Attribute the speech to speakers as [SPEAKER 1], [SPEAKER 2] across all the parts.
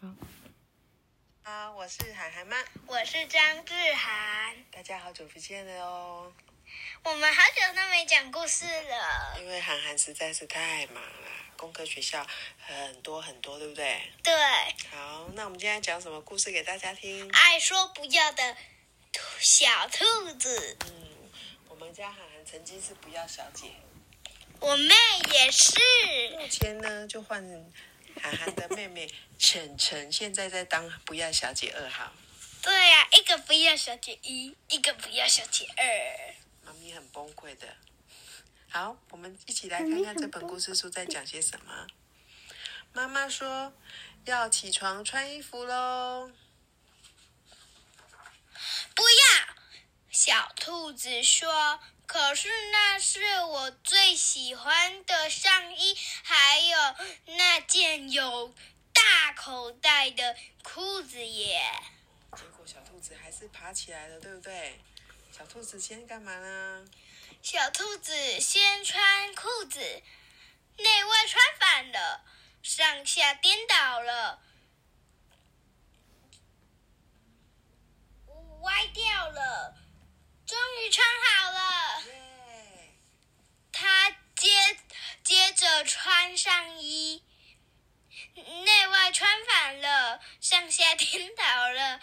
[SPEAKER 1] 好，我是涵涵妈，
[SPEAKER 2] 我是张志涵，
[SPEAKER 1] 大家好久不见了哦。
[SPEAKER 2] 我们好久都没讲故事了。
[SPEAKER 1] 因为涵涵实在是太忙了，工科学校很多很多，对不对？
[SPEAKER 2] 对，
[SPEAKER 1] 好，那我们今天讲什么故事给大家听？
[SPEAKER 2] 爱说不要的小兔子，
[SPEAKER 1] 嗯，我们家涵涵曾经是不要小姐，
[SPEAKER 2] 我妹也是。
[SPEAKER 1] 目前呢就换涵涵的妹妹晨晨，现在在当不要小姐二号。
[SPEAKER 2] 对呀、一个不要小姐一，一个不要小姐二。
[SPEAKER 1] 妈咪很崩溃的。好，我们一起来看看这本故事书在讲些什么。妈妈说要起床穿衣服喽。
[SPEAKER 2] 不要！小兔子说：“可是那是我最喜欢的上衣，还有那件有大口袋的裤子耶。
[SPEAKER 1] 结果小兔子还是爬起来了，对不对？小兔子先干嘛呢？”
[SPEAKER 2] 小兔子先穿裤子，内外穿反了，上下颠倒了，歪掉了，终于穿好了。
[SPEAKER 1] 耶！
[SPEAKER 2] 他接接着穿上衣，内外穿反了，上下颠倒了，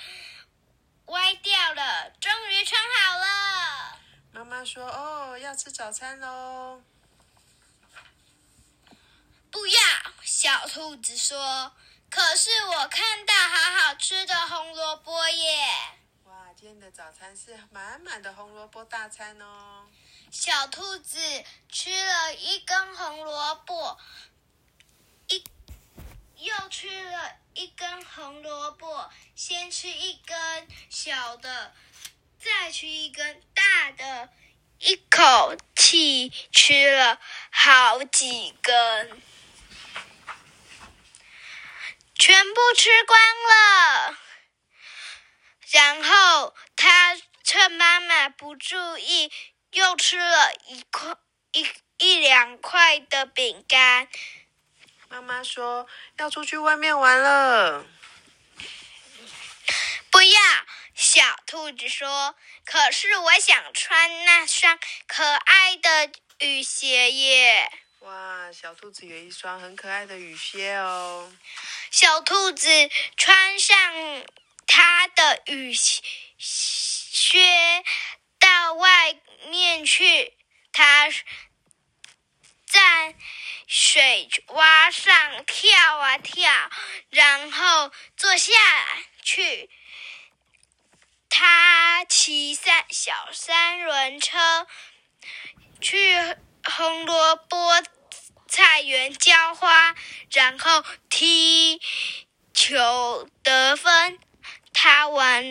[SPEAKER 2] 歪掉了，终于穿好了。
[SPEAKER 1] 妈妈说哦，要吃早餐喽。
[SPEAKER 2] 不要，小兔子说。可是我看到好好吃的红萝卜耶！
[SPEAKER 1] 哇，今天的早餐是满满的红萝卜大餐哦。
[SPEAKER 2] 小兔子吃了一根红萝卜，一又吃了一根红萝卜，先吃一根小的，再吃一根大的，一口气吃了好几根，全部吃光了。然后他趁妈妈不注意，又吃了一块一一两块的饼干。
[SPEAKER 1] 妈妈说要出去外面玩了。
[SPEAKER 2] 不要，小兔子说。可是我想穿那双可爱的雨鞋耶。
[SPEAKER 1] 哇，小兔子有一双很可爱的雨靴哦。
[SPEAKER 2] 小兔子穿上它的雨靴到外面去，它在水洼上跳啊跳，然后坐下去。他骑三小三轮车去红萝卜菜园浇花，然后踢球得分。他玩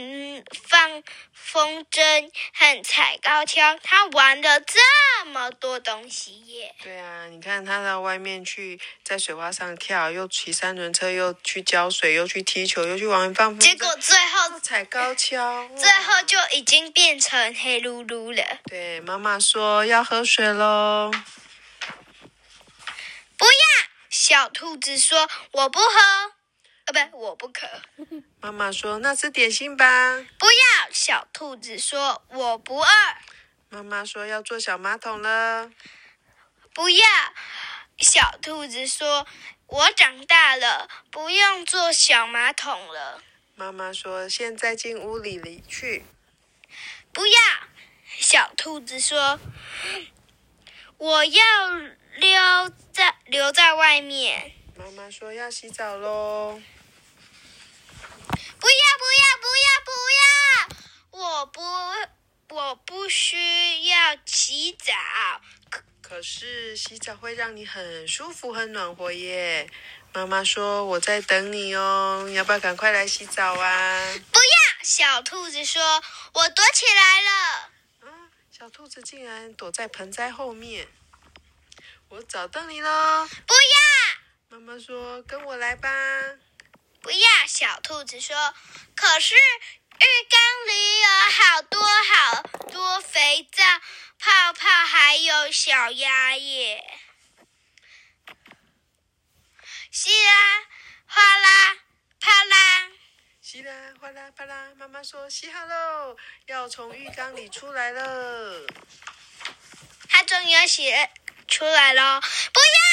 [SPEAKER 2] 放风筝和踩高跷，他玩了这么多东西耶！
[SPEAKER 1] 对啊，你看他到外面去，在水花上跳，又骑三轮车，又去浇水，又去踢球，又去玩放风筝，
[SPEAKER 2] 结果最后
[SPEAKER 1] 踩高跷，
[SPEAKER 2] 最后就已经变成黑噜噜了。
[SPEAKER 1] 对妈妈说要喝水喽。
[SPEAKER 2] 不要！小兔子说：“我不喝。”呃，不，我不渴。
[SPEAKER 1] 妈妈说那吃点心吧。
[SPEAKER 2] 不要！小兔子说：“我不饿。
[SPEAKER 1] 妈妈说要坐小马桶了。”
[SPEAKER 2] 不要！小兔子说：“我长大了，不用坐小马桶了。
[SPEAKER 1] 妈妈说现在进屋里里去。”
[SPEAKER 2] 不要！小兔子说：“我要留在留在外面。
[SPEAKER 1] 妈妈说要洗澡喽。
[SPEAKER 2] 不要！不要！不要！不要！我不，我不需要洗澡。
[SPEAKER 1] 可是洗澡会让你很舒服、很暖和耶。妈妈说我在等你哦，要不要赶快来洗澡啊？
[SPEAKER 2] 不要！小兔子说：“我躲起来了。
[SPEAKER 1] 啊，小兔子竟然躲在盆栽后面。我找到你喽！”
[SPEAKER 2] 不要！
[SPEAKER 1] 妈妈说跟我来吧。
[SPEAKER 2] 不要！小兔子说：“可是浴缸里有好多好多肥皂泡泡，还有小鸭耶！”稀啦，哗啦，啪啦，稀啦
[SPEAKER 1] 哗啦啪啦，妈妈说洗好喽，要从浴缸里出来了。
[SPEAKER 2] 它终于要洗出来了，不要！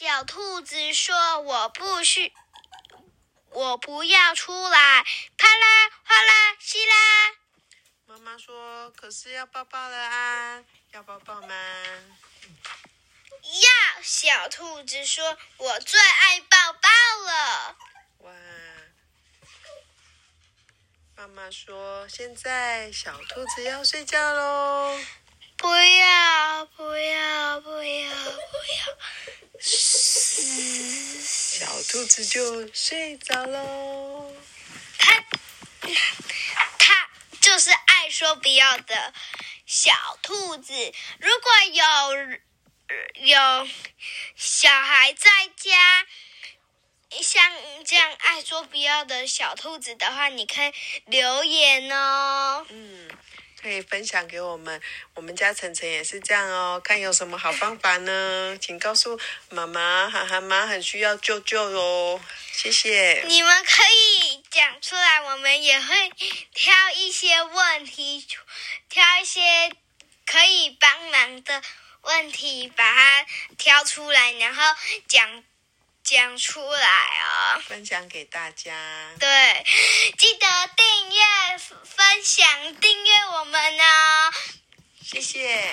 [SPEAKER 2] 小兔子说：“我不需，我不要出来。”啪啦哗啦稀啦。
[SPEAKER 1] 妈妈说：“可是要抱抱了啊，要抱抱吗？”
[SPEAKER 2] 要！小兔子说：“我最爱抱抱了。”哇！
[SPEAKER 1] 妈妈说：“现在小兔子要睡觉喽。”
[SPEAKER 2] 不要！不要！不要！不要！
[SPEAKER 1] 小兔子就睡着喽。
[SPEAKER 2] 它，它就是爱说不要的小兔子。如果有有小孩在家，像这样爱说不要的小兔子的话，你可以留言哦。嗯。
[SPEAKER 1] 可以分享给我们，我们家晨晨也是这样哦。看有什么好方法呢？请告诉妈妈，涵涵妈很需要舅舅哦。谢谢。
[SPEAKER 2] 你们可以讲出来，我们也会挑一些问题，挑一些可以帮忙的问题，把它挑出来，然后讲。讲出来哦！
[SPEAKER 1] 分享给大家。
[SPEAKER 2] 对，记得订阅、分享、订阅我们哦。
[SPEAKER 1] 谢谢。